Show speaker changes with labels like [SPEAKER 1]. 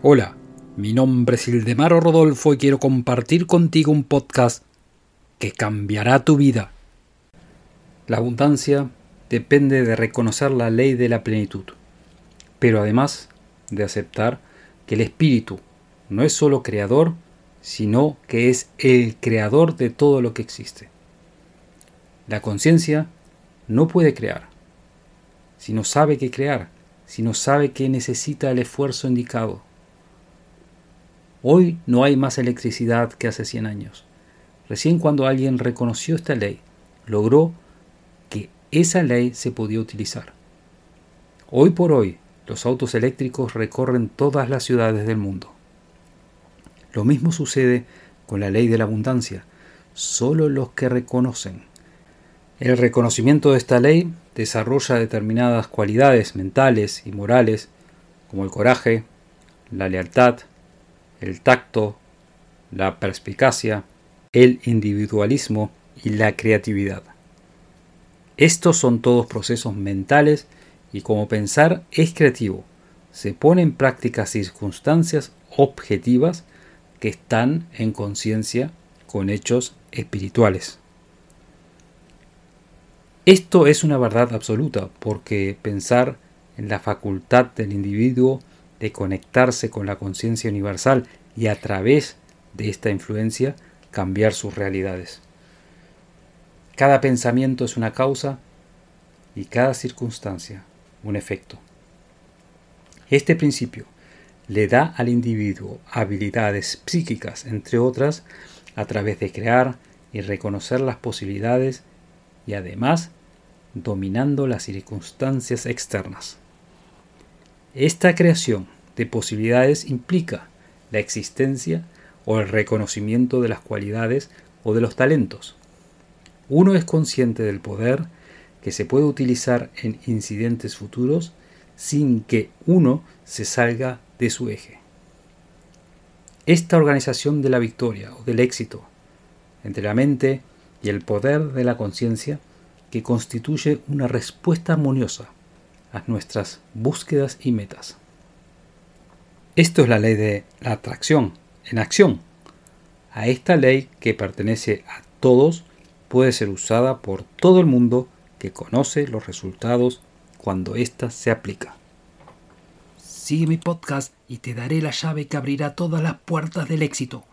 [SPEAKER 1] Hola, mi nombre es Ildemaro Rodolfo y quiero compartir contigo un podcast que cambiará tu vida. La abundancia depende de reconocer la ley de la plenitud, pero además de aceptar que el espíritu no es solo creador, sino que es el creador de todo lo que existe. La conciencia no puede crear, si no sabe qué crear, si no sabe que necesita el esfuerzo indicado. Hoy no hay más electricidad que hace 100 años. Recién cuando alguien reconoció esta ley, logró que esa ley se podía utilizar. Hoy por hoy, los autos eléctricos recorren todas las ciudades del mundo. Lo mismo sucede con la ley de la abundancia. Solo los que reconocen. El reconocimiento de esta ley desarrolla determinadas cualidades mentales y morales, como el coraje, la lealtad, el tacto, la perspicacia, el individualismo y la creatividad. Estos son todos procesos mentales y como pensar es creativo, se pone en práctica circunstancias objetivas que están en conciencia con hechos espirituales. Esto es una verdad absoluta porque pensar en la facultad del individuo de conectarse con la conciencia universal y a través de esta influencia cambiar sus realidades. Cada pensamiento es una causa y cada circunstancia un efecto. Este principio le da al individuo habilidades psíquicas, entre otras, a través de crear y reconocer las posibilidades y además dominando las circunstancias externas. Esta creación de posibilidades implica la existencia o el reconocimiento de las cualidades o de los talentos. Uno es consciente del poder que se puede utilizar en incidentes futuros sin que uno se salga de su eje. Esta organización de la victoria o del éxito entre la mente y el poder de la conciencia que constituye una respuesta armoniosa nuestras búsquedas y metas. Esto es la ley de la atracción en acción. A esta ley que pertenece a todos puede ser usada por todo el mundo que conoce los resultados cuando ésta se aplica. Sigue mi podcast y te daré la llave que abrirá todas las puertas del éxito.